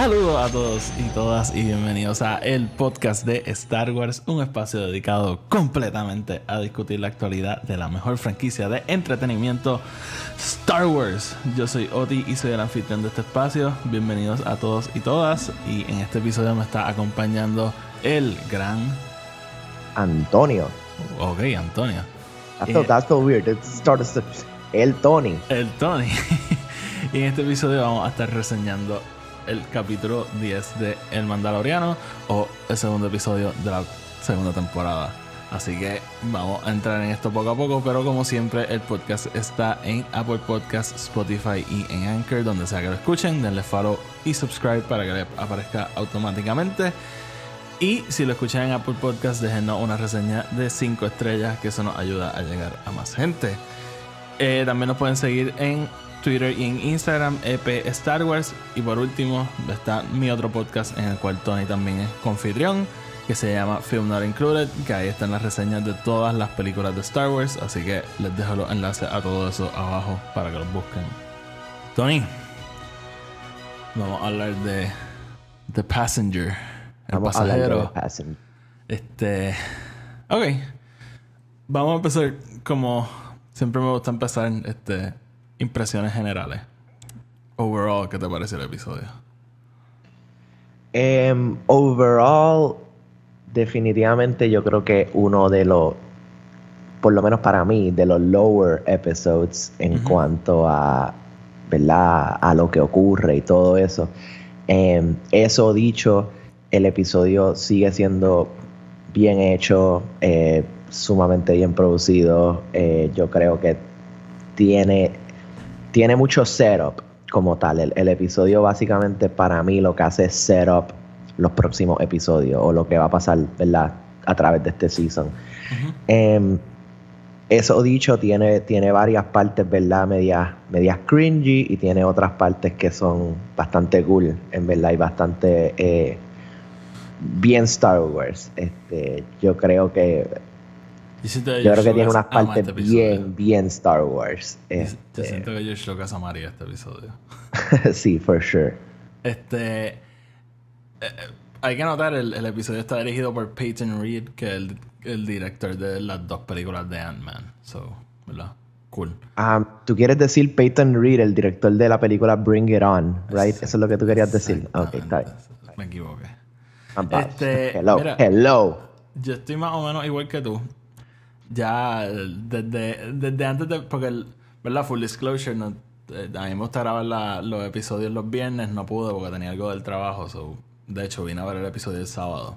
Saludos a todos y todas y bienvenidos a el podcast de Star Wars, un espacio dedicado completamente a discutir la actualidad de la mejor franquicia de entretenimiento Star Wars. Yo soy Oti y soy el anfitrión de este espacio. Bienvenidos a todos y todas y en este episodio me está acompañando el gran Antonio. Ok, Antonio. That's, so, Eh, that's so weird. It starts el Tony. El Tony. y en este episodio vamos a estar reseñando el capítulo 10 de El Mandaloriano o el segundo episodio de la segunda temporada. Así que vamos a entrar en esto poco a poco, pero como siempre el podcast está en Apple Podcasts, Spotify y en Anchor, donde sea que lo escuchen. Denle follow y subscribe para que le aparezca automáticamente. Y si lo escuchan en Apple Podcasts, déjenos una reseña de 5 estrellas, que eso nos ayuda a llegar a más gente. Eh, también nos pueden seguir en Twitter y en Instagram, EP Star Wars. Y por último, está mi otro podcast en el cual Tony también es confitrión, que se llama Film Not Included, que ahí están las reseñas de todas las películas de Star Wars. Así que les dejo los enlaces a todo eso abajo para que los busquen. Tony, vamos a hablar de The Passenger, el Vamos a pasajero. Este. Ok. Vamos a empezar como siempre me gusta empezar. Este. Impresiones generales. Overall, ¿qué te parece el episodio? Em, overall, definitivamente yo creo que uno de los, por lo menos para mí, de los lower episodes en cuanto a, ¿verdad? A lo que ocurre y todo eso. Em, eso dicho, el episodio sigue siendo bien hecho, eh, sumamente bien producido. Eh, yo creo que tiene, tiene mucho setup como tal. El, el episodio básicamente para mí lo que hace es setup los próximos episodios o lo que va a pasar, ¿verdad? A través de este season. Em, eso dicho, tiene, tiene varias partes, ¿verdad? Medias, medias cringy y tiene otras partes que son bastante cool, en verdad, y bastante eh, bien Star Wars. Este, yo creo que Yo creo que George tiene Lucas unas partes este episodio. bien, bien Star Wars. Yo- Yo Este, siento que George Lucas amaría este episodio. sí, for sure. Este. eh, eh, hay que notar, el, el episodio está dirigido por Peyton Reed, que es el, el director de las dos películas de Ant-Man. So, ¿verdad? Cool. Ah, tú quieres decir Peyton Reed, el director de la película Bring It On, right? Eso es lo que tú querías decir. Ok, está bien. Me equivoqué. Este, hello, mira. hello. Yo estoy más o menos igual que tú. Ya desde, desde antes de. Porque, el- ¿verdad? Full disclosure, no, eh, a mí me gusta grabar la- los episodios los viernes, no pude porque tenía algo del trabajo. so, de hecho, vine a ver el episodio el sábado.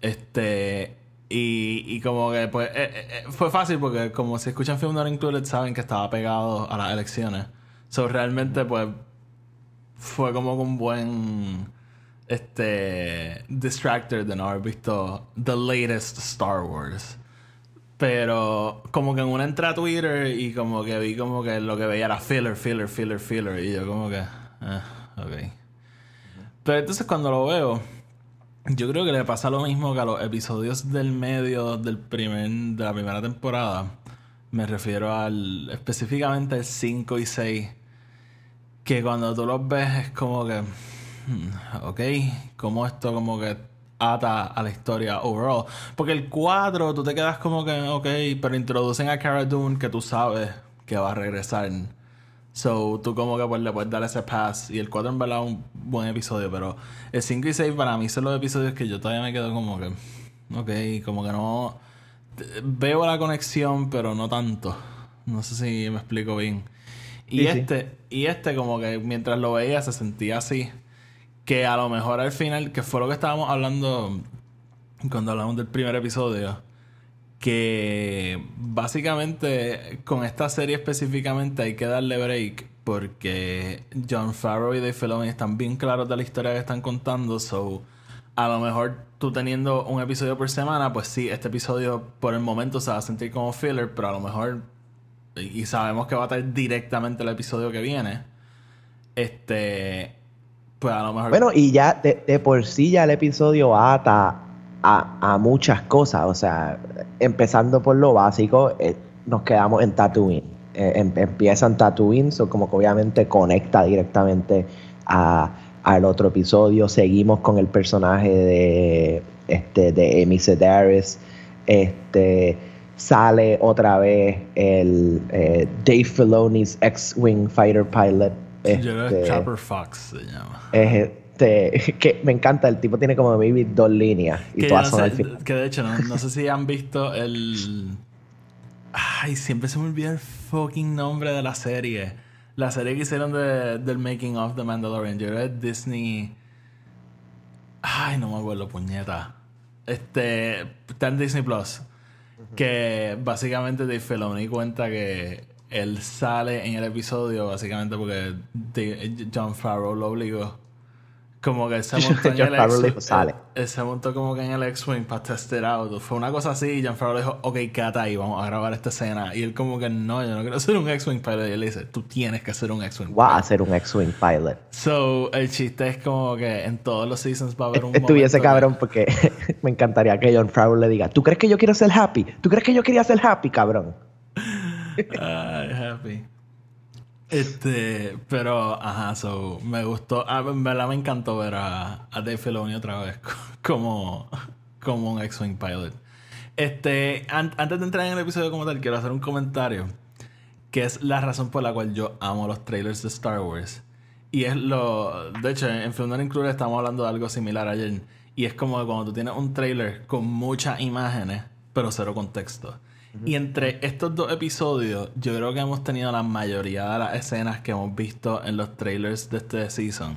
Este. Y, y como que, pues, eh, eh, eh, fue fácil porque, como si escuchan Film Not Included, saben que estaba pegado a las elecciones. So, realmente, pues, fue como un buen este distractor de no haber visto the latest Star Wars. Pero como que en una entré a Twitter y como que vi como que lo que veía era filler, filler, filler, filler. Y yo como que... ah, ok. Pero entonces cuando lo veo, yo creo que le pasa lo mismo que a los episodios del medio del primer, de la primera temporada. Me refiero al específicamente el 5 y 6 que cuando tú los ves es como que, hmm, ok, como esto como que ata a la historia overall. Porque el 4 tú te quedas como que, ok, pero introducen a Cara Dune que tú sabes que va a regresar. So tú como que pues le puedes dar ese pass. Y el 4 en verdad es un buen episodio, pero el 5 y 6 para mí son los episodios que yo todavía me quedo como que, ok, como que no... Veo la conexión, pero no tanto. No sé si me explico bien. Y Sí, sí. este, y este como que mientras lo veía se sentía así. Que a lo mejor al final, que fue lo que estábamos hablando cuando hablamos del primer episodio, que básicamente con esta serie específicamente hay que darle break porque John Farrow y Dave Filoni están bien claros de la historia que están contando, so a lo mejor tú teniendo un episodio por semana, pues sí, este episodio por el momento se va a sentir como filler, pero a lo mejor, y sabemos que va a estar directamente el episodio que viene, este, pues. Bueno, y ya de, por sí ya el episodio ata a, a, muchas cosas, o sea, empezando por lo básico, eh, nos quedamos en Tatooine. Eh, em, empieza en Tatooine, so como que obviamente conecta directamente a al otro episodio. Seguimos con el personaje de, este, de Amy Sedaris. Este, sale otra vez el eh, Dave Filoni's X-Wing Fighter Pilot. Este, Chopper Fox se llama. Este, que me encanta, el tipo tiene como maybe dos líneas y todas son al final. Que de hecho, no, no sé si han visto el. Ay, siempre se me olvida el fucking nombre de la serie. La serie que hicieron de, del Making of The Mandalorian, yo creo que Disney. Ay, no me acuerdo, puñeta. Este. Está en Disney Plus. Que básicamente Dave Filoni cuenta que él sale en el episodio básicamente porque John Farrow lo obligó como que se montó en el X-Wing. Eh, se montó como que en el X-Wing para testar out. Fue una cosa así y John Favreau dijo, ok, quédate ahí, vamos a grabar esta escena. Y él como que, no, yo no quiero ser un X-Wing pilot. Y él dice, tú tienes que ser un X-Wing pilot. Va a ser un X-Wing pilot. So, el chiste es como que en todos los seasons va a haber un Estuviese cabrón porque me encantaría que John Favreau le diga, ¿tú crees que yo quiero ser happy? ¿Tú crees que yo quería ser happy, cabrón? Ay, happy. Este, pero, ajá, so, me gustó, ah, en verdad me encantó ver a, a Dave Filoni otra vez como, como un X-Wing pilot. Este, antes de entrar en el episodio como tal, quiero hacer un comentario, que es la razón por la cual yo amo los trailers de Star Wars. Y es lo, de hecho, en Film Include estamos hablando de algo similar ayer, y es como cuando tú tienes un trailer con muchas imágenes, pero cero contexto. Y entre estos dos episodios, yo creo que hemos tenido la mayoría de las escenas que hemos visto en los trailers de este season.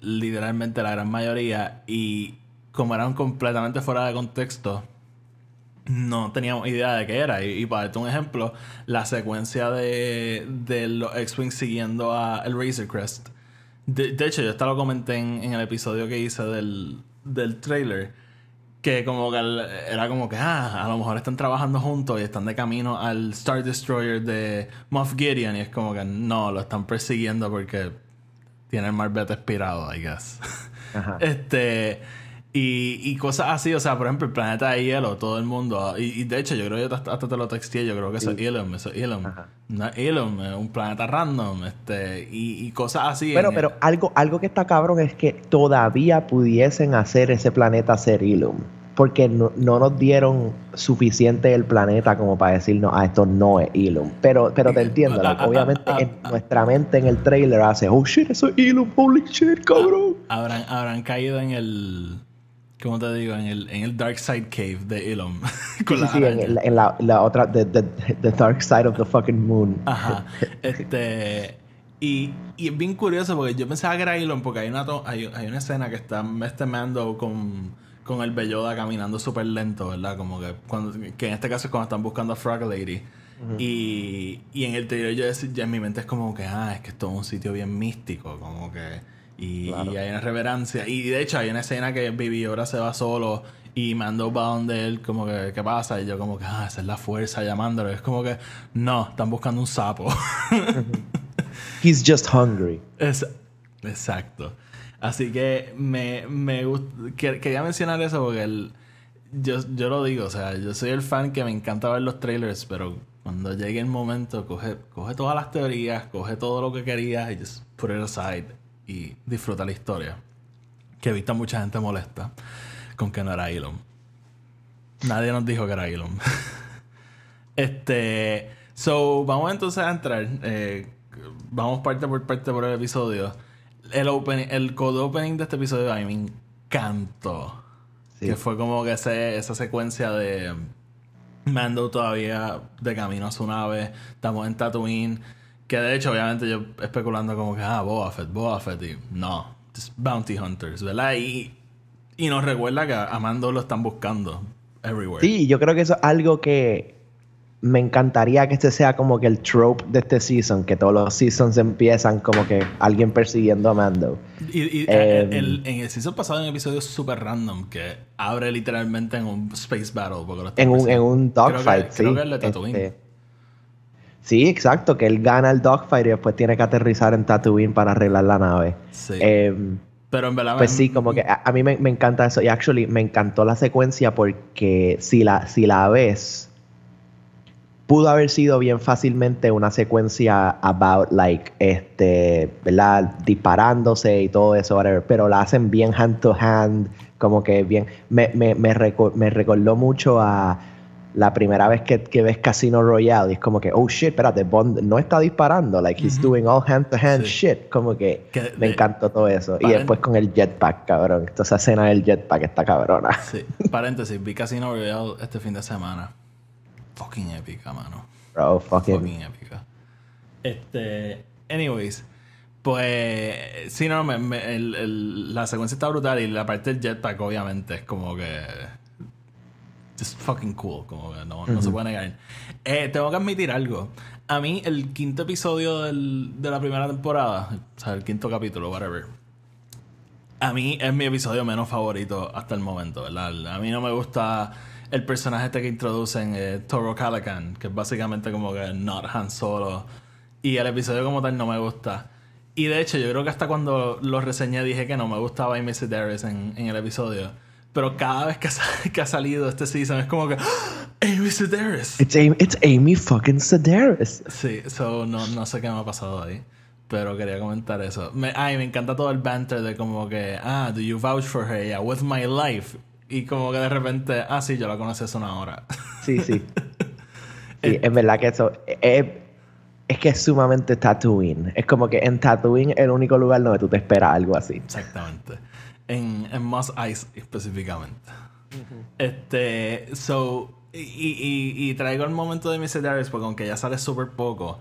Literalmente la gran mayoría. Y como eran completamente fuera de contexto, no teníamos idea de qué era. Y, para darte un ejemplo, la secuencia de, los X-Wing siguiendo a el Razor Crest. De, hecho, yo hasta lo comenté en, en el episodio que hice del, del trailer que como que era como que, ah, a lo mejor están trabajando juntos y están de camino al Star Destroyer de Moff Gideon y es como que no, lo están persiguiendo porque tiene el marbete expirado, I guess. este y, y, cosas así, o sea, por ejemplo, el planeta de hielo, todo el mundo. Y, de hecho, yo creo que hasta, te lo texté, yo creo que eso es Ilum, eso es Ilum. No es Ilum, es un planeta random, este, y, cosas así. Bueno, pero algo, algo que está cabrón es que todavía pudiesen hacer ese planeta ser Ilum. Porque no, nos dieron suficiente el planeta como para decirnos, ah, esto no es Ilum. Pero, pero te entiendo, ah, ah, obviamente en nuestra mente en el trailer hace, oh shit, eso es Ilum, holy shit, cabrón. Habrán, habrán caído en el ¿Cómo te digo? En el, en el Dark Side Cave de Elon. sí, sí, en, la, la, otra, the, the, Dark Side of the fucking Moon. Ajá. Este. Y, y es bien curioso porque yo pensaba que era Elon porque hay una, hay, hay una escena que está este Mando con, con el Belloda caminando súper lento, ¿verdad? Como que, cuando, que en este caso es cuando están buscando a Frog Lady. y, y en el interior yo ya en mi mente es como que, ah, es que esto es un sitio bien místico, como que y, hay una reverencia. Y de hecho hay una escena que Vivi ahora se va solo y Mando va donde él, como que, ¿qué pasa? Y yo como que, ah, esa es la fuerza llamándolo. Es como que, no, están buscando un sapo. He's just hungry. Es, exacto. Así que me, me quería mencionar eso porque el, yo, yo lo digo, o sea, yo soy el fan que me encanta ver los trailers, pero cuando llegue el momento, coge, coge todas las teorías, coge todo lo que querías y just put it aside y disfruta la historia. Que he visto mucha gente molesta con que no era Elon. Nadie nos dijo que era Elon. este. So, vamos entonces a entrar. Eh, vamos parte por parte por el episodio. El, opening, el code opening de este episodio a mí me encantó. Que fue como que esa secuencia de Mando todavía de camino a su nave. Estamos en Tatooine que de hecho, obviamente, yo especulando como que, ah, Boba Fett, Boba Fett, y no, Bounty Hunters, ¿verdad? Y, y nos recuerda que a Mando lo están buscando everywhere. Sí, yo creo que eso es algo que me encantaría que este sea como que el trope de este season, que todos los seasons empiezan como que alguien persiguiendo a Mando. Y, y Em, el- en el season pasado hay un episodio super random que abre literalmente en un space battle. Porque lo están En un, en un dogfight, sí. Creo que el de Tatooine. Este, sí, exacto, que él gana el dogfight y después tiene que aterrizar en Tatooine para arreglar la nave. Sí. Em, Pero en verdad. Pues sí, como que a, a mí me, me encanta eso. Y actually me encantó la secuencia porque si la, si la ves, pudo haber sido bien fácilmente una secuencia about like, este, ¿verdad? Disparándose y todo eso, whatever. Pero la hacen bien hand to hand, como que bien. Me, me, me, reco- me recordó mucho a la primera vez que, que ves Casino Royale y es como que, oh shit, espérate, Bond no está disparando, like he's doing all hand to hand Sí. shit, como que Que me de- encantó todo eso. Y después con el jetpack, cabrón. Esa escena del jetpack está cabrona. Sí. Paréntesis, vi Casino Royale este fin de semana. Fucking épica, mano. Bro, fucking. Fucking épica. Este. Anyways. Pues. Sí, no, me- me- el- el- la secuencia está brutal y la parte del jetpack, obviamente, es como que. Just fucking cool. Como que no, no se puede negar. Eh, tengo que admitir algo. A mí, el quinto episodio del- de la primera temporada, o sea, el quinto capítulo, whatever. A mí es mi episodio menos favorito hasta el momento, ¿verdad? A mí no me gusta el personaje este que introducen, eh, Toro Calican, que es básicamente como que not Han Solo. Y el episodio como tal no me gusta. Y de hecho, yo creo que hasta cuando lo reseñé dije que no me gustaba Amy Sedaris en, en el episodio. Pero cada vez que, sa- que ha salido este season es como que ¡Ah! Amy Sedaris. It's Amy, it's Amy fucking Sedaris. Sí, so no, no sé qué me ha pasado ahí. Pero quería comentar eso. Me, ay, me encanta todo el banter de como que, ah, do you vouch for her? Yeah, with my life. Y como que de repente, ah, sí, yo la conocí hace una hora. Sí, sí. Sí, es verdad que eso. Es, es que es sumamente Tatooine. Es como que en Tatooine es el único lugar donde tú te esperas algo así. Exactamente. En, en Moss Ice específicamente. Este, so, y, y, y traigo el momento de Miss Darius porque aunque ya sale súper poco,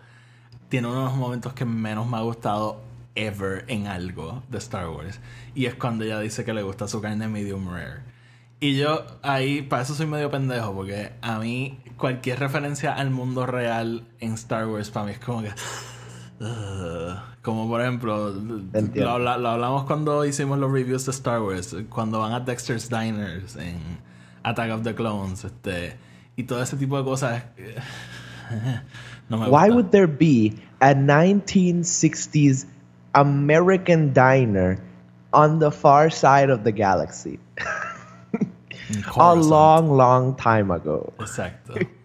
tiene uno de los momentos que menos me ha gustado ever en algo de Star Wars. Y es cuando ella dice que le gusta su carne medium rare. Y yo ahí, para eso soy medio pendejo, porque a mí cualquier referencia al mundo real en Star Wars, para mí es como que... Como por ejemplo, lo, habla- lo hablamos cuando hicimos los reviews de Star Wars, cuando van a Dexter's Diners en Attack of the Clones, este, y todo ese tipo de cosas. eh, no me Why gusta. would there be a 1960s American diner on the far side of the galaxy? A long, long time ago. Exacto.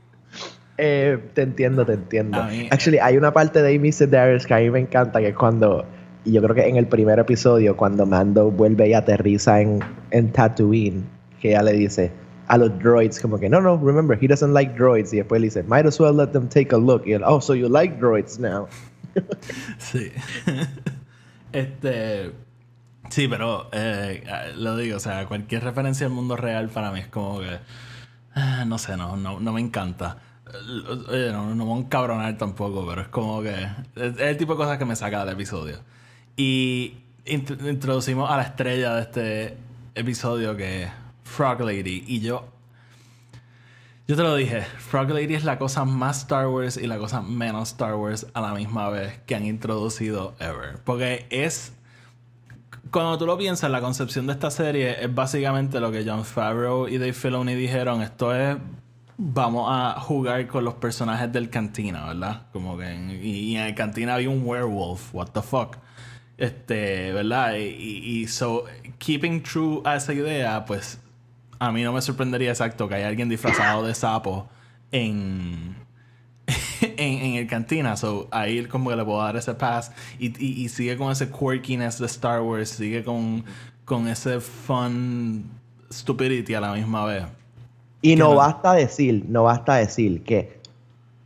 Eh, te entiendo, te entiendo. Mí- Actually, hay una parte de Amy Sedaris que a mí me encanta, que es cuando, y yo creo que en el primer episodio, cuando Mando vuelve y aterriza en, en Tatooine, que ella le dice a los droids, como que, no, no, remember, he doesn't like droids. Y después le dice, might as well let them take a look. Y él, oh, so you like droids now. Sí. este. Sí, pero eh, lo digo, o sea, cualquier referencia al mundo real para mí es como que. ah, No sé, no, no, no me encanta. Eh, Oye, no, no me voy a encabronar tampoco, pero es como que. Es, el tipo de cosas que me saca del episodio. Y int- introducimos a la estrella de este episodio que es Frog Lady. Y yo yo te lo dije, Frog Lady es la cosa más Star Wars y la cosa menos Star Wars a la misma vez que han introducido ever. Porque es. Cuando tú lo piensas, la concepción de esta serie es básicamente lo que John Favreau y Dave Filoni dijeron. Esto es. Vamos a jugar con los personajes del cantina, ¿verdad? Como que. en- y, en el cantina había un werewolf. What the fuck. Este, ¿verdad? Y, so, keeping true a esa idea, pues a mí no me sorprendería exacto que haya alguien disfrazado de sapo en, en, el cantina. So, ahí como que le puedo dar ese pass. Y sigue con ese quirkiness de Star Wars. Sigue con, con ese fun stupidity a la misma vez. Y no no- basta decir, no basta decir que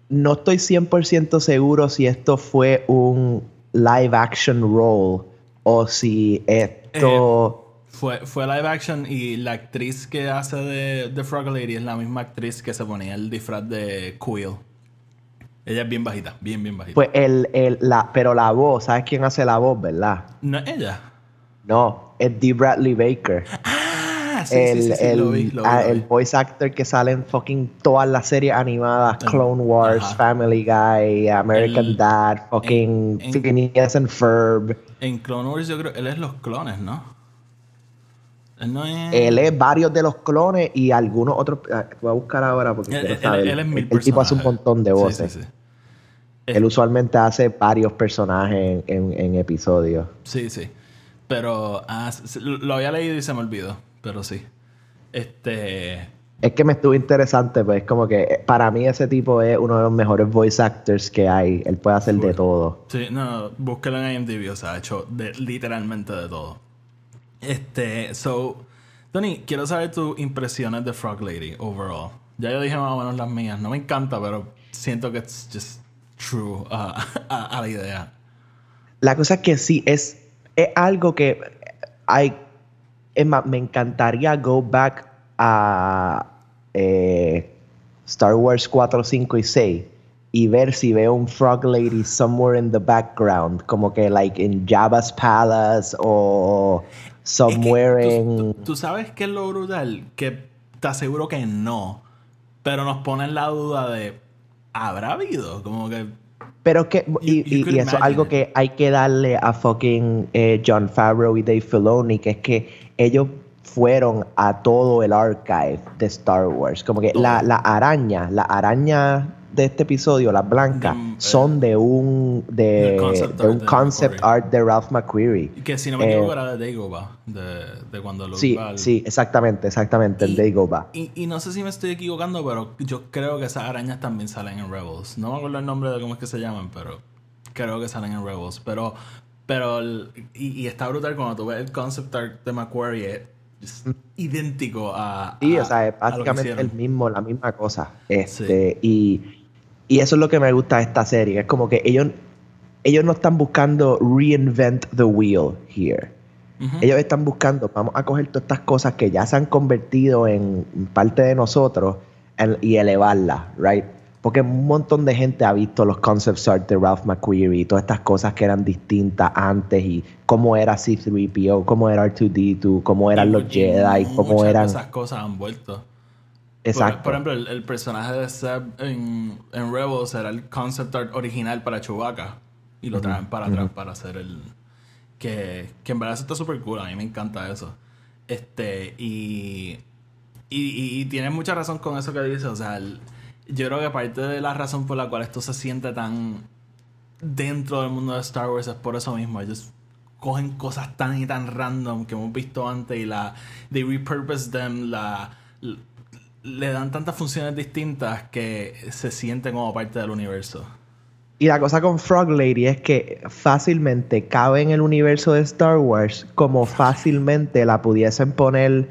no estoy 100% seguro si esto fue un live action role o si esto... Fue, fue live action y la actriz que hace de, de Frog Lady es la misma actriz que se ponía el disfraz de Quill. Ella es bien bajita, bien, bien bajita. Pues el, el, la, pero la voz, ¿sabes quién hace la voz, verdad? no es ella. No, es Dee Bradley Baker. Ah, Ah, sí, el, sí, sí, sí, el, lo vi, lo vi, ah, lo vi. el voice actor que sale en fucking todas las series animadas, El- Clone Wars, ajá. Family Guy, American El- Dad, fucking en- Phineas and Ferb. En Clone Wars yo creo... Él es los clones, ¿no? Él no es... Él es varios de los clones y algunos otros. ah, Voy a buscar ahora porque Él- quiero él- saber. él es mil el, tipo hace un montón de voces. sí, sí. Él usualmente hace varios personajes en, en- en episodios. Sí, sí. Pero ah, lo había leído y se me olvidó. Pero sí. Este. Es que me estuvo interesante, pues como que eh, para mí ese tipo es uno de los mejores voice actors que hay. Él puede hacer de todo. Sí, no, no, búsquelo en IMDb, o sea, ha hecho de, literalmente de todo. Este, so, Tony, quiero saber tus impresiones de Frog Lady overall. Ya yo dije más o menos las mías. No me encanta, pero siento que es just true a, a- a la idea. La cosa es que sí, es, es algo que hay. Es más, me encantaría go back a eh, Star Wars 4, 5 y 6 y ver si veo un Frog Lady somewhere in the background, como que like in Jabba's Palace o Es que somewhere tú, in. tú- tú sabes que es lo brutal, que te aseguro que no, pero nos pone en la duda de, ¿habrá habido? Como que... Pero que, y, You- you y- y eso es algo que hay que darle a fucking eh, John Favreau y Dave Filoni, que es que ellos fueron a todo el archive de Star Wars. Como que la, la araña, la araña de este episodio, las blancas, De un, eh, son de un de, concept de un art de concept McQuarrie. art de Ralph McQuarrie. Que si no me Eh, equivoco era de Dagobah, de, de cuando Luke Sí, al- sí, exactamente, exactamente, el Y- Dagobah. Y, y no sé si me estoy equivocando, pero yo creo que esas arañas también salen en Rebels. No me acuerdo el nombre de cómo es que se llaman, pero creo que salen en Rebels. Pero, pero el- y, y está brutal cuando tú ves el concept art de Macquarie, es idéntico a. Sí, a- o sea, es lo básicamente el mismo, la misma cosa. Este, y, y eso es lo que me gusta de esta serie. Es como que ellos, ellos no están buscando reinvent the wheel here. Ellos están buscando, vamos a coger todas estas cosas que ya se han convertido en parte de nosotros en- y elevarlas, right? Porque un montón de gente ha visto los concept art de Ralph McQuarrie y todas estas cosas que eran distintas antes y cómo era C3PO, cómo era R2D2, cómo eran Y los y Jedi, cómo eran... esas cosas han vuelto. Exacto. Por, ejemplo, el, el personaje de Seb en, en Rebels era el concept art original para Chewbacca. Y lo traen para atrás para hacer el. Que, que en verdad eso está súper cool. A mí me encanta eso. Este, y. Y, y, y tienes mucha razón con eso que dices. O sea, el- yo creo que parte de la razón por la cual esto se siente tan dentro del mundo de Star Wars es por eso mismo. Ellos cogen cosas tan y tan random que hemos visto antes y la. They repurpose them, la. Le dan tantas funciones distintas que se siente como parte del universo. Y la cosa con Frog Lady es que fácilmente cabe en el universo de Star Wars como fácilmente la pudiesen poner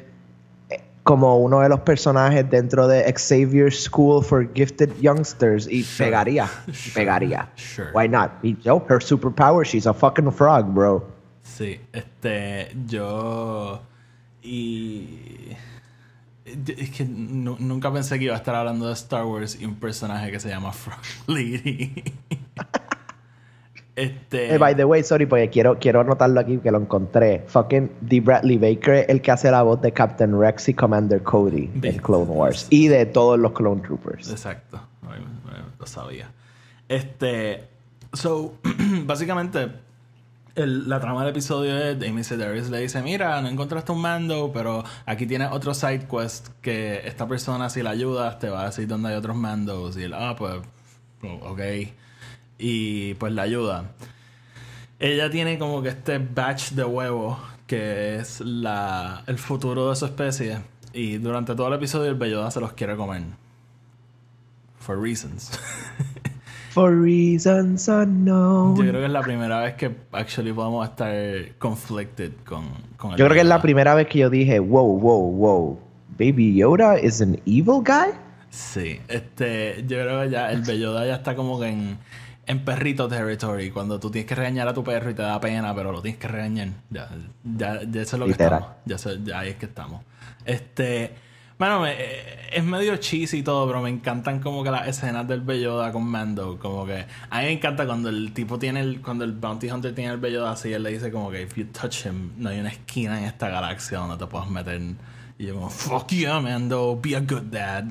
eh, como uno de los personajes dentro de Xavier School for Gifted Youngsters y Sure. pegaría, Sure. pegaría. Sure. Why not? Y yo, her superpower, she's a fucking frog, bro. Sí, este, yo y es que nu- nunca pensé que iba a estar hablando de Star Wars y un personaje que se llama Frog Lady. este, Eh, by the way, sorry, porque quiero, quiero anotarlo aquí que lo encontré. Fucking D. Bradley Baker el que hace la voz de Captain Rex y Commander Cody en Clone Wars. Y de todos los Clone Troopers. Exacto, lo sabía. Este, so, básicamente, la trama del episodio es Amy Sedaris le dice, mira, no encontraste un mando, pero aquí tienes otro side quest que esta persona si la ayudas te va a decir dónde hay otros mandos. Y él, ah, pues, oh, ok. Y pues la ayuda. Ella tiene como que este batch de huevos que es la, el futuro de su especie. Y durante todo el episodio el Belloda se los quiere comer. For reasons. For reasons unknown. Yo creo que es la primera vez que actually podemos estar conflicted con, con el Yo creo que es la primera vez que yo dije, wow, wow, wow. Baby Yoda is an evil guy? Sí, este, yo creo que ya el Belloda ya está como que en, en perrito territory. Cuando tú tienes que regañar a tu perro y te da pena, pero lo tienes que regañar. Ya, ya, ya eso es lo que estamos. Ya, ya ahí es que estamos. Este, Bueno, me- eh, es medio cheesy y todo, pero me encantan como que las escenas del Belloda con Mando. Como que a mí me encanta cuando el tipo tiene el. Cuando el Bounty Hunter tiene el Belloda así, él le dice como que if you touch him, no hay una esquina en esta galaxia donde te puedas meter. Y yo como, fuck yeah, Mando, be a good dad.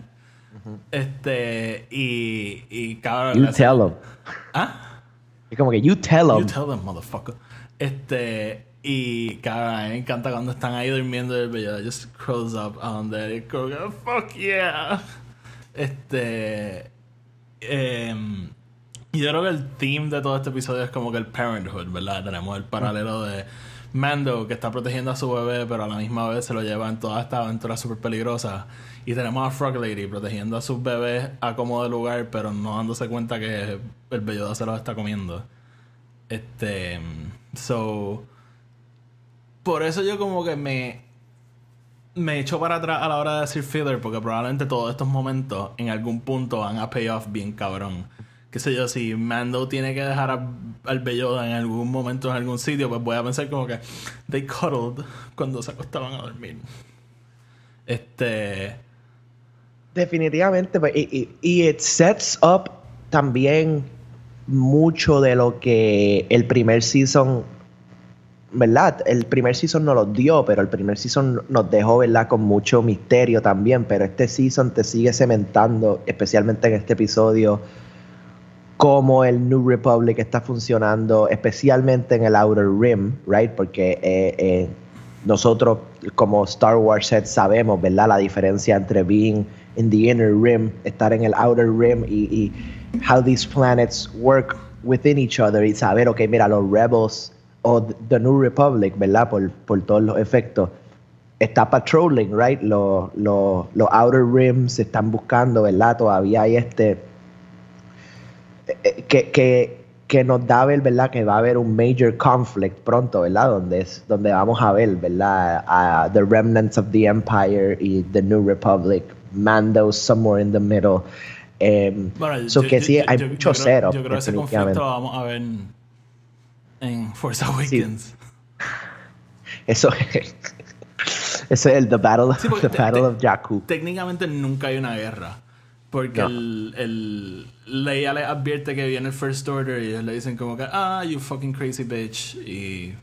Este. Y. Y cabrón. You tell them. ¿Ah? Es como que you tell You them. tell them, motherfucker. Este. Y cabrón, a me encanta cuando están ahí durmiendo el bello just crawls up él, y como fuck yeah. Este. em, y yo creo que el theme de todo este episodio es como que el parenthood, ¿verdad? Tenemos el paralelo de Mando que está protegiendo a su bebé, pero a la misma vez se lo lleva en toda esta aventura súper peligrosa. Y tenemos a Frog Lady protegiendo a sus bebés a como de lugar, pero no dándose cuenta que el belloda se los está comiendo. Este. So. Por eso yo como que me. Me echo para atrás a la hora de decir filler, porque probablemente todos estos momentos en algún punto van a pay off bien cabrón. Qué sé yo, si Mando tiene que dejar a- al Belloda en algún momento en algún sitio, pues voy a pensar como que they cuddled cuando se acostaban a dormir. Este. Definitivamente. pues, y, y, y it sets up también mucho de lo que el primer season, ¿verdad? El primer season nos lo dio, pero el primer season nos dejó, ¿verdad? Con mucho misterio también, pero este season te sigue cementando, especialmente en este episodio, cómo el New Republic está funcionando, especialmente en el Outer Rim, ¿right? Porque eh, eh, nosotros como Star Wars heads sabemos, ¿verdad? La diferencia entre being in the inner rim, estar en el outer rim y, y how these planets work within each other y saber, ok, mira, los rebels o the New Republic, ¿verdad? Por, por todos los efectos. Está patrolling, right? Los, los, los outer rims se están buscando, ¿verdad? Todavía hay este eh, que, que, que nos da ver, ¿verdad? Que va a haber un major conflict pronto, ¿verdad? Donde, es, donde vamos a ver, ¿verdad? A The Remnants of the Empire y The New Republic, Mando somewhere in the middle. Em, Bueno, so yo- que sí, yo- hay yo- mucho creo- setup, Yo creo que ese conflicto lo vamos a ver en, Force Awakens. Eso, eso es el The Battle, Sí, the battle of Jakku. Técnicamente nunca hay una guerra. Porque No. el, el Leia le advierte que viene el First Order y ellos le dicen como que, ah, you fucking crazy bitch. Y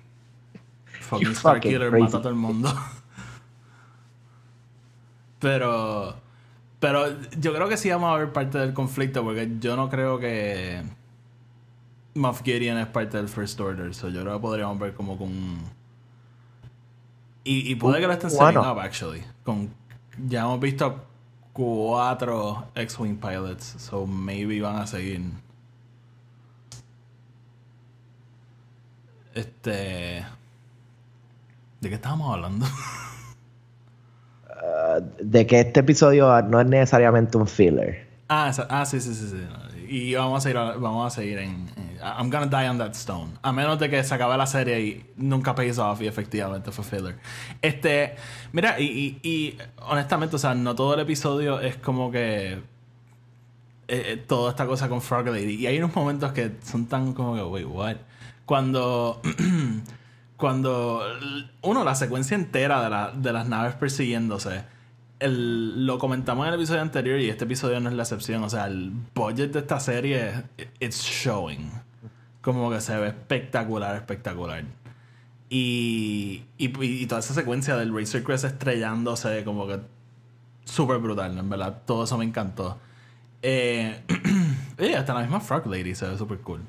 fucking You Star fucking Killer crazy. mata a todo el mundo. pero, pero yo creo que sí vamos a ver parte del conflicto porque yo no creo que Moff Gideon es parte del First Order. So yo creo que podríamos ver como con... Y, y puede que lo estén setting up, actually. Con, ya hemos visto cuatro X-Wing pilots, so maybe van a seguir. Este. ¿De qué estábamos hablando? De que este episodio no es necesariamente un filler. ah, ah, sí, sí, sí, sí. Y vamos a seguir, vamos a seguir en, en- I'm gonna die on that stone. A menos de que se acabe la serie y nunca pays off y efectivamente fue filler. Este. Mira, y, y, y honestamente, o sea, no todo el episodio es como que. eh, eh, toda esta cosa con Frog Lady. Y hay unos momentos que son tan como que, wait, what? Cuando. cuando. Uno, la secuencia entera de, la- de las naves persiguiéndose. El, lo comentamos en el episodio anterior y este episodio no es la excepción. O sea, el budget de esta serie, it's showing. Como que se ve espectacular, espectacular. Y, y, y toda esa secuencia del Razor Crest estrellándose, como que súper brutal, en verdad. Todo eso me encantó. Eh, hasta la misma Frog Lady se ve súper cool.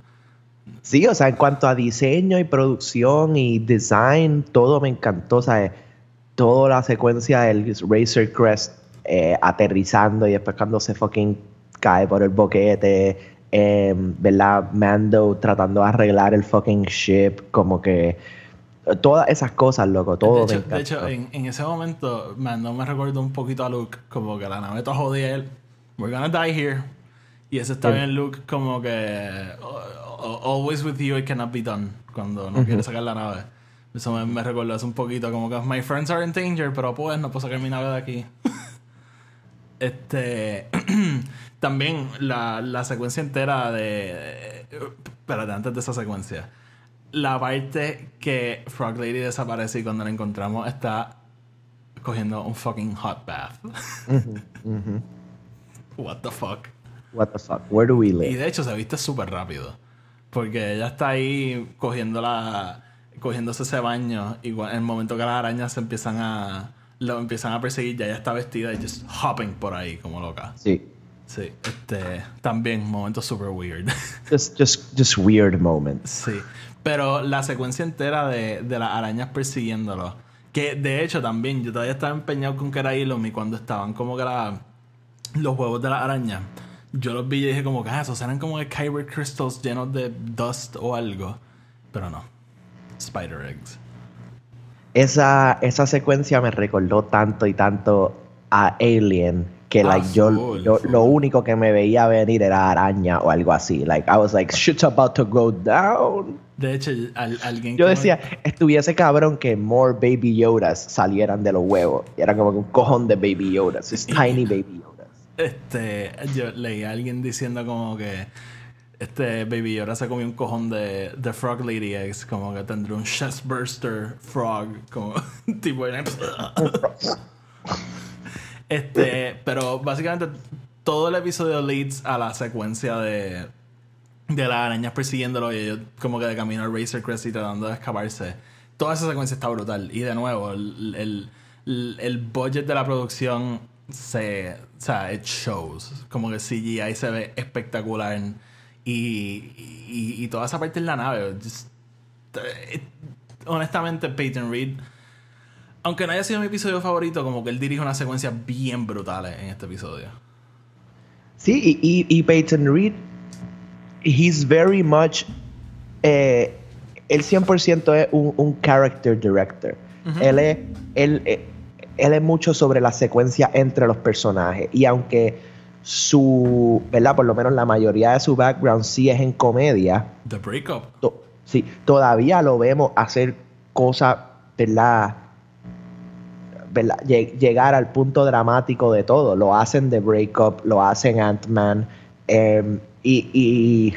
Sí, o sea, en cuanto a diseño y producción y design, todo me encantó. O sea, toda la secuencia del Razor Crest eh, aterrizando y después cuando se fucking cae por el boquete, eh, ¿verdad? Mando tratando de arreglar el fucking ship, como que todas esas cosas, loco, todo de me hecho, de hecho, en, en ese momento, Mando me recordó un poquito a Luke, como que la nave está jodida él. We're gonna die here. Y ese está Sí. bien Luke, como que "Oh, oh, always with you, it cannot be done. Cuando no quiere sacar la nave. Eso me, me recordó hace un poquito, como que my friends are in danger, pero pues no puedo sacar mi nave de aquí. este. También la, la secuencia entera de. Espérate, antes de esa secuencia. La parte que Frog Lady desaparece y cuando la encontramos está cogiendo un fucking hot bath. What the fuck. What the fuck? Where do we Y live? de hecho se viste súper rápido. Porque ella está ahí cogiendo la, cogiéndose ese baño. Y en el momento que las arañas se empiezan a. Lo empiezan a perseguir, ya ella está vestida y just hopping por ahí como loca. Sí. Sí, este. También, momento super weird. Just, just, just weird moments. sí. Pero la secuencia entera de, de las arañas persiguiéndolo. Que de hecho también, yo todavía estaba empeñado con que era y cuando estaban como que la- los huevos de las arañas. Yo los vi y dije como que ah, esos eran como que Kyber crystals llenos de dust o algo. Pero no. Spider eggs. Esa, esa secuencia me recordó tanto y tanto a Alien que Ah, like, yo, lo único que me veía venir era araña o algo así. Like I was like, shit's about to go down. De hecho, al- alguien Yo decía, estuviese cabrón que more baby Yodas salieran de los huevos. Y era como que un cojón de baby Yodas. Es tiny baby Yodas. Este, yo leí a alguien diciendo como que este Baby ahora se comió un cojón de, de Frog Lady Eggs, como que tendría un chest burster frog, como tipo. este, pero básicamente todo el episodio leads a la secuencia de, de las arañas persiguiéndolo y ellos como que de camino al Razor Crest y tratando de escaparse. Toda esa secuencia está brutal. Y de nuevo, el, el, el- budget de la producción se. O sea, it shows. Como que CGI se ve espectacular. Y, y, y toda esa parte en la nave. just- eh, honestamente, Peyton Reed. Aunque no haya sido mi episodio favorito, como que él dirige unas secuencias bien brutales en este episodio. Sí, y, y, y Peyton Reed, he's very much, eh, él 100% es un, un character director. Él es, él, eh, él es mucho sobre la secuencia entre los personajes. Y aunque su, ¿verdad? Por lo menos la mayoría de su background sí es en comedia, The Breakup. to- sí, todavía lo vemos hacer cosas, ¿verdad? ¿verdad? Lle- Llegar al punto dramático de todo. Lo hacen de Breakup, lo hacen Ant-Man. em, y, y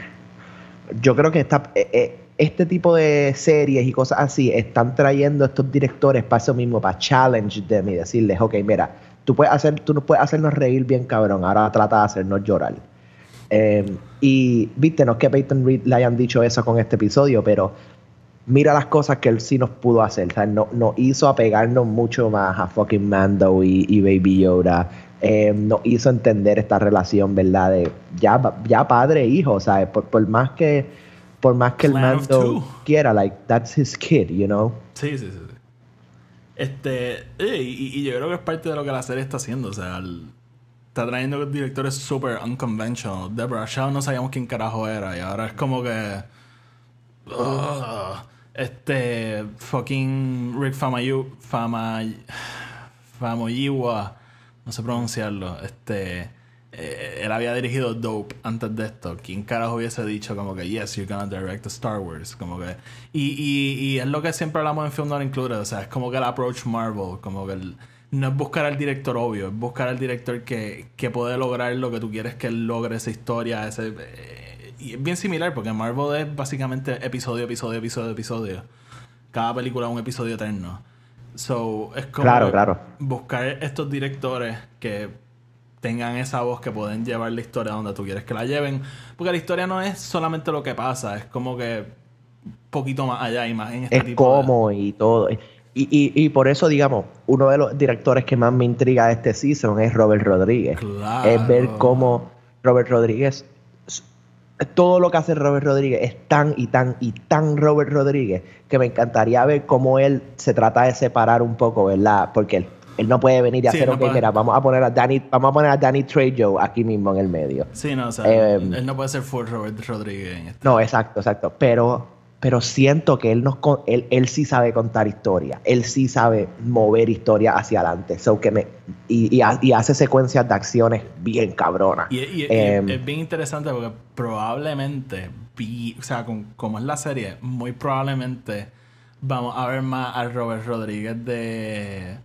yo creo que esta, eh, eh, este tipo de series y cosas así están trayendo a estos directores para eso mismo, para challenge them y decirles, ok, mira, tú puedes hacer, tú no puedes hacernos reír bien cabrón, ahora trata de hacernos llorar. Eh, y viste, no es que Peyton Reed le hayan dicho eso con este episodio, pero mira las cosas que él sí nos pudo hacer. O sea, no- nos hizo apegarnos mucho más a fucking Mando y, y Baby Yoda. Eh, nos hizo entender esta relación, ¿verdad? De ya, ya padre e hijo, ¿sabes? Por, por más que por más que el Plan Mando quiera, like, that's his kid, you know? Sí, sí, sí. Este, eh, y, yo creo que es parte de lo que la serie está haciendo. O sea, está trayendo directores super unconventional. Deborah Shaw no sabíamos quién carajo era. Y ahora es como que. Este. Fucking Rick Famayu. Fama. Famuyiwa. No sé pronunciarlo. Este. Eh, él había dirigido Dope antes de esto. ¿Quién carajo hubiese dicho como que yes, you're gonna direct a Star Wars? Como que. Y, y, y es lo que siempre hablamos en Film Not Included. O sea, es como que el approach Marvel. Como que el- no es buscar al director obvio, es buscar al director que, que puede lograr lo que tú quieres que él logre esa historia. Ese, eh, y es bien similar porque Marvel es básicamente episodio, episodio, episodio, episodio. Cada película es un episodio eterno. So, es como Claro, claro. buscar estos directores que tengan esa voz que pueden llevar la historia donde tú quieres que la lleven. Porque la historia no es solamente lo que pasa, es como que un poquito más allá y más en este es tipo de- como y todo. Y, y, y por eso, digamos, uno de los directores que más me intriga de este season es Robert Rodríguez. Claro. Es ver cómo Robert Rodríguez, todo lo que hace Robert Rodríguez es tan y tan y tan Robert Rodríguez que me encantaría ver cómo él se trata de separar un poco, ¿verdad? Porque él, él no puede venir y Sí, hacer, no ok, puede. mira, vamos a poner a Danny, vamos a poner a Danny Trejo aquí mismo en el medio. Sí, no, o sea, Eh, él no puede ser full Robert Rodríguez en este. No, exacto, exacto. Pero, pero siento que él nos él, él sí sabe contar historia. Él sí sabe mover historia hacia adelante. So que me, y, y ha- y hace secuencias de acciones bien cabronas. Y, y- y Em, es bien interesante porque probablemente, vi- o sea, con- como es la serie, muy probablemente vamos a ver más a Robert Rodríguez de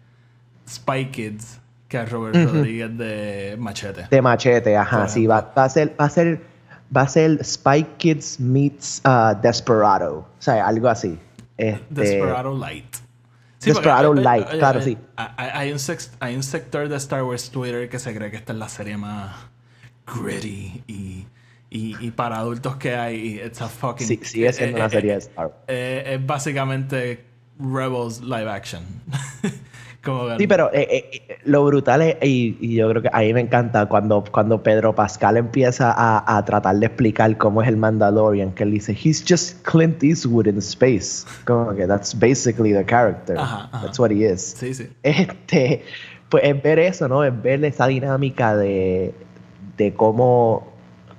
Spy Kids que a Robert Rodríguez de Machete. de machete, ajá. Por Sí, va, va a ser, va a ser, va a ser Spy Kids meets uh, Desperado. O sea, algo así. Este, Desperado Light. Sí, Desperado Light, claro, sí. Hay, un sex- hay un sector de Star Wars Twitter que se cree que esta es la serie más gritty y, y, y para adultos que hay. It's a fucking. Sí, sigue siendo eh, una eh, serie eh, de Star Wars. eh, es básicamente Rebels live action. Como Sí, pero eh, eh, eh, lo brutal es, y, y yo creo que a mí me encanta cuando, cuando Pedro Pascal empieza a, a tratar de explicar cómo es el Mandalorian, que él dice, he's just Clint Eastwood in space. Como que that's basically the character. Ajá, ajá. That's what he is. Sí, sí. Este, pues es ver eso, ¿no? Es ver esa dinámica de, de cómo,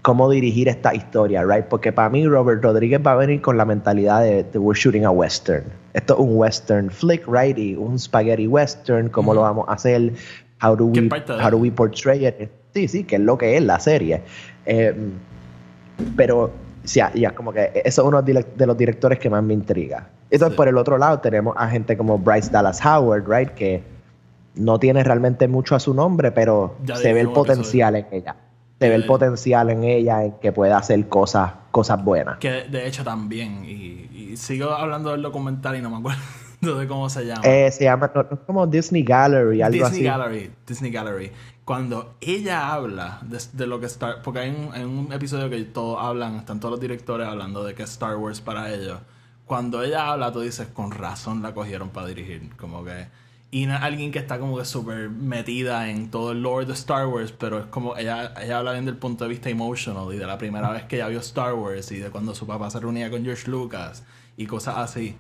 cómo dirigir esta historia, ¿right? Porque para mí Robert Rodríguez va a venir con la mentalidad de, de we're shooting a western. Esto es un western flick, right? Y un spaghetti western, ¿cómo lo vamos a hacer? How do ¿Qué we, how do we portray it? Sí, sí, que es lo que es la serie. Eh, pero ya, ya como que eso es uno de los directores que más me intriga. Entonces, Sí. por el otro lado, tenemos a gente como Bryce Dallas Howard, right? Que no tiene realmente mucho a su nombre, pero Ya se ve el potencial en ella. Se ve el Eh, potencial en ella en que pueda hacer cosas, cosas buenas. Que de hecho también. Y, y sigo hablando del documental y no me acuerdo de cómo se llama. Eh, se llama no, como Disney Gallery, algo Disney así. Gallery, Disney Gallery. Cuando ella habla de, de lo que Star... Porque hay un, hay un episodio que todos hablan, están todos los directores hablando de que es Star Wars para ellos. Cuando ella habla, tú dices, con razón la cogieron para dirigir. Como que... Y no es alguien que está como que súper metida en todo el lore de Star Wars, pero es como ella, ella habla bien del punto de vista emotional y de la primera vez que ella vio Star Wars y de cuando su papá se reunía con George Lucas y cosas así.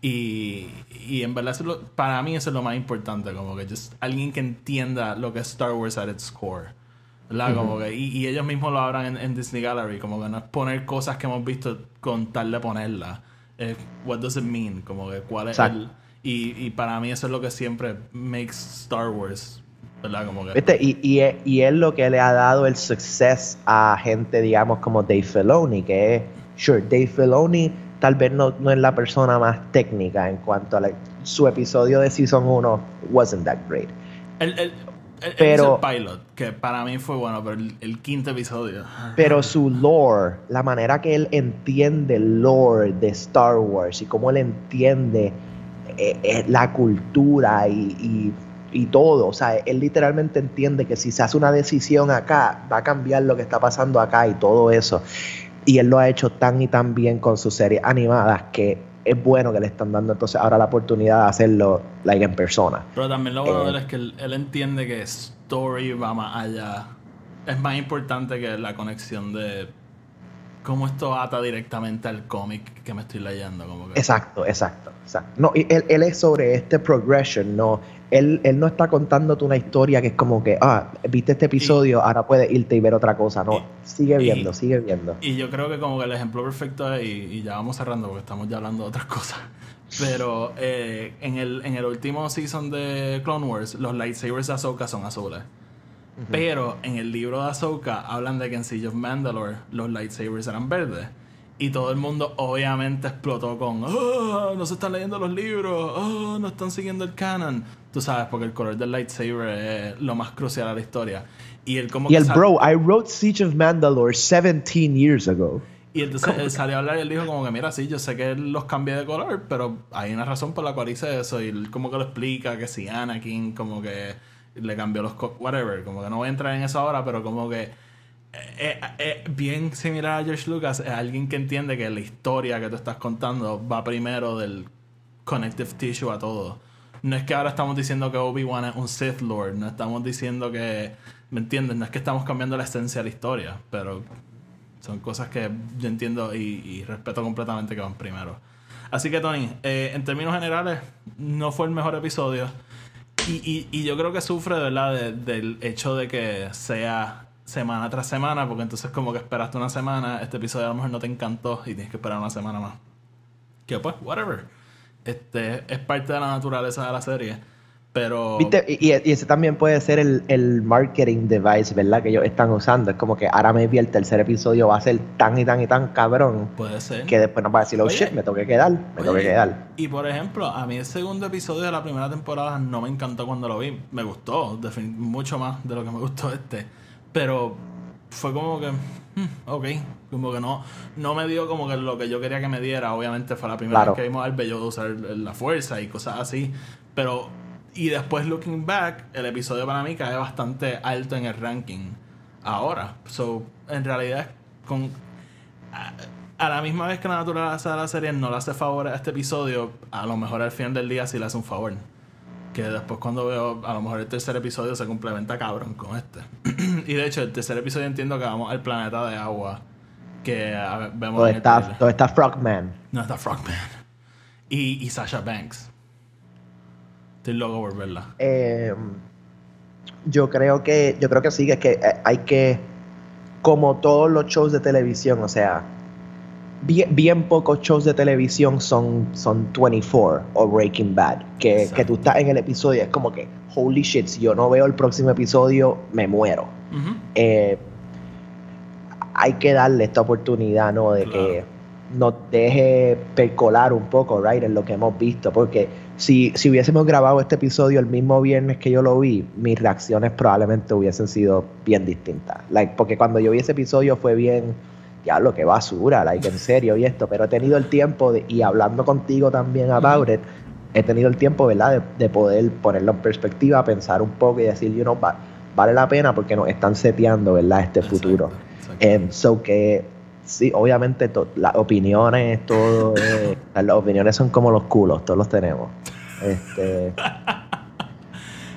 Y, y en verdad, eso es lo- para mí eso es lo más importante, como que just alguien que entienda lo que es Star Wars at its core. ¿verdad? Como que, y, y ellos mismos lo hablan en, en Disney Gallery, como que no es poner cosas que hemos visto con tal de ponerlas. Es what does it mean, como que cuál es Exacto. el... Y, y para mí eso es lo que siempre makes Star Wars, ¿verdad? Como que... ¿Viste? Y, y, es- y es lo que le ha dado el success a gente, digamos, como Dave Filoni, que es, sure, Dave Filoni tal vez no, no es la persona más técnica en cuanto a la- su episodio de Season 1 wasn't that great. El, el, el- Pero- el pilot, que para mí fue bueno, pero el, el quinto episodio... Pero su lore, la manera que él entiende el lore de Star Wars y cómo él entiende eh, eh, la cultura y, y- y todo, o sea, él literalmente entiende que si se hace una decisión acá, va a cambiar lo que está pasando acá y todo eso. Y él lo ha hecho tan y tan bien con sus series animadas que es bueno que le están dando entonces ahora la oportunidad de hacerlo like, en persona. Pero también lo bueno Eh, de él es que él, él entiende que story va más allá. Es más importante que la conexión de cómo esto ata directamente al cómic que me estoy leyendo. Como que, Exacto, exacto. exacto. No, y él, él es sobre este progression, no. Él, él no está contándote una historia que es como que, ah, viste este episodio, ahora puedes irte y ver otra cosa. No, y- sigue y- viendo, sigue viendo. Y yo creo que como que el ejemplo perfecto es, y, y ya vamos cerrando porque estamos ya hablando de otras cosas. Pero eh, en, el, en el último season de Clone Wars, los lightsabers de Ahsoka son azules. Pero en el libro de Ahsoka hablan de que en Siege of Mandalore los lightsabers eran verdes. Y todo el mundo obviamente explotó con "Ah, no se están leyendo los libros, "Ah, no están siguiendo el canon. Tú sabes, porque el color del lightsaber es lo más crucial a la historia. Y él como Y el bro, I wrote Siege of Mandalore 17 years ago. y entonces él salió a hablar y él dijo como que, mira, sí, yo sé que los cambié de color, pero hay una razón por la cual hice eso. Y él como que lo explica, que si Anakin como que le cambió los... Whatever, como que no voy a entrar en eso ahora, pero como que... eh, eh, eh, bien similar a George Lucas, es alguien que entiende que la historia que tú estás contando va primero del connective tissue a todo. No es que ahora estamos diciendo que Obi-Wan es un Sith Lord, no estamos diciendo que... ¿Me entiendes? No es que estamos cambiando la esencia de la historia, pero son cosas que yo entiendo y, y respeto completamente que van primero. Así que, Tony, eh, en términos generales, no fue el mejor episodio. Y, y- yo creo que sufre, verdad, de- del hecho de que sea semana tras semana, porque entonces como que esperaste una semana, este episodio a lo mejor no te encantó y tienes que esperar una semana más. Que pues, whatever. Este es parte de la naturaleza de la serie. Pero... ¿Viste? Y, ese también puede ser el, el marketing device, ¿verdad? Que ellos están usando. Es como que ahora maybe el tercer episodio va a ser tan y tan y tan cabrón Puede ser. que después nos va a decir, oh Oye. shit, me tengo que quedar, me tengo que Oye, quedar. Y por ejemplo, a mí el segundo episodio de la primera temporada no me encantó cuando lo vi. Me gustó, mucho más de lo que me gustó este. Pero fue como que, hmm, ok, como que no, no me dio como que lo que yo quería que me diera. Obviamente fue la primera Claro. vez que vimos al Bello usar la fuerza y cosas así. Pero, y después looking back, el episodio para mí cae bastante alto en el ranking ahora. So, en realidad, con a, a la misma vez que la naturaleza de la serie no le hace favor a este episodio, a lo mejor al final del día sí le hace un favor. Que después cuando veo, a lo mejor el tercer episodio se complementa cabrón con este. y de hecho, el tercer episodio entiendo que vamos al planeta de agua que a ver, vemos Donde está, está Frogman. No, está Frogman. Y, y Sasha Banks. Estoy loco por verla. Eh, yo creo que, yo creo que sí, que es que eh, hay que, como todos los shows de televisión, o sea, bien, bien pocos shows de televisión son, son 24 o Breaking Bad, que, que tú estás en el episodio, es como que, holy shit, si yo no veo el próximo episodio, me muero. Eh, hay que darle esta oportunidad, ¿no? De Claro. que nos deje percolar un poco, right, en lo que hemos visto. Porque si, si hubiésemos grabado este episodio el mismo viernes que yo lo vi, mis reacciones probablemente hubiesen sido bien distintas. Like, porque cuando yo vi ese episodio fue bien, diablo, qué basura, like, en serio, y esto. Pero he tenido el tiempo, de- y hablando contigo también about it, he tenido el tiempo, ¿verdad?, de, de poder ponerlo en perspectiva, pensar un poco y decir, you know, va- vale la pena porque nos están seteando, ¿verdad?, este Exacto, futuro. exacto. Em, so que sí, obviamente las opiniones, todo, eh, las opiniones son como los culos, todos los tenemos. Este,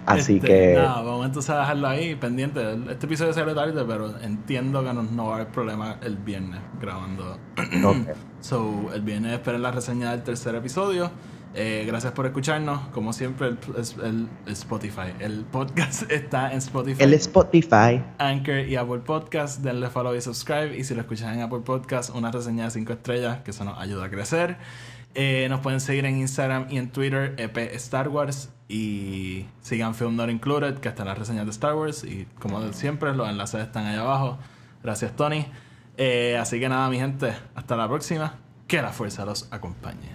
así Este, que Nada, vamos entonces a dejarlo ahí, pendiente. Este episodio sale tarde, pero entiendo que no, no va a haber problema el viernes grabando. ok. So, el viernes esperen la reseña del tercer episodio. Eh, gracias por escucharnos. Como siempre, el, el- el Spotify. El podcast está en Spotify. el Spotify, Anchor y Apple Podcast. Denle follow y subscribe. Y si lo escuchas en Apple Podcast, una reseña de 5 estrellas, que eso nos ayuda a crecer. Eh, nos pueden seguir en Instagram y en Twitter, EP Star Wars. Y sigan Film Not Included, que están las reseñas de Star Wars. Y como siempre, los enlaces están ahí abajo. Gracias, Tony. Eh, así que nada, mi gente, hasta la próxima. Que la fuerza los acompañe.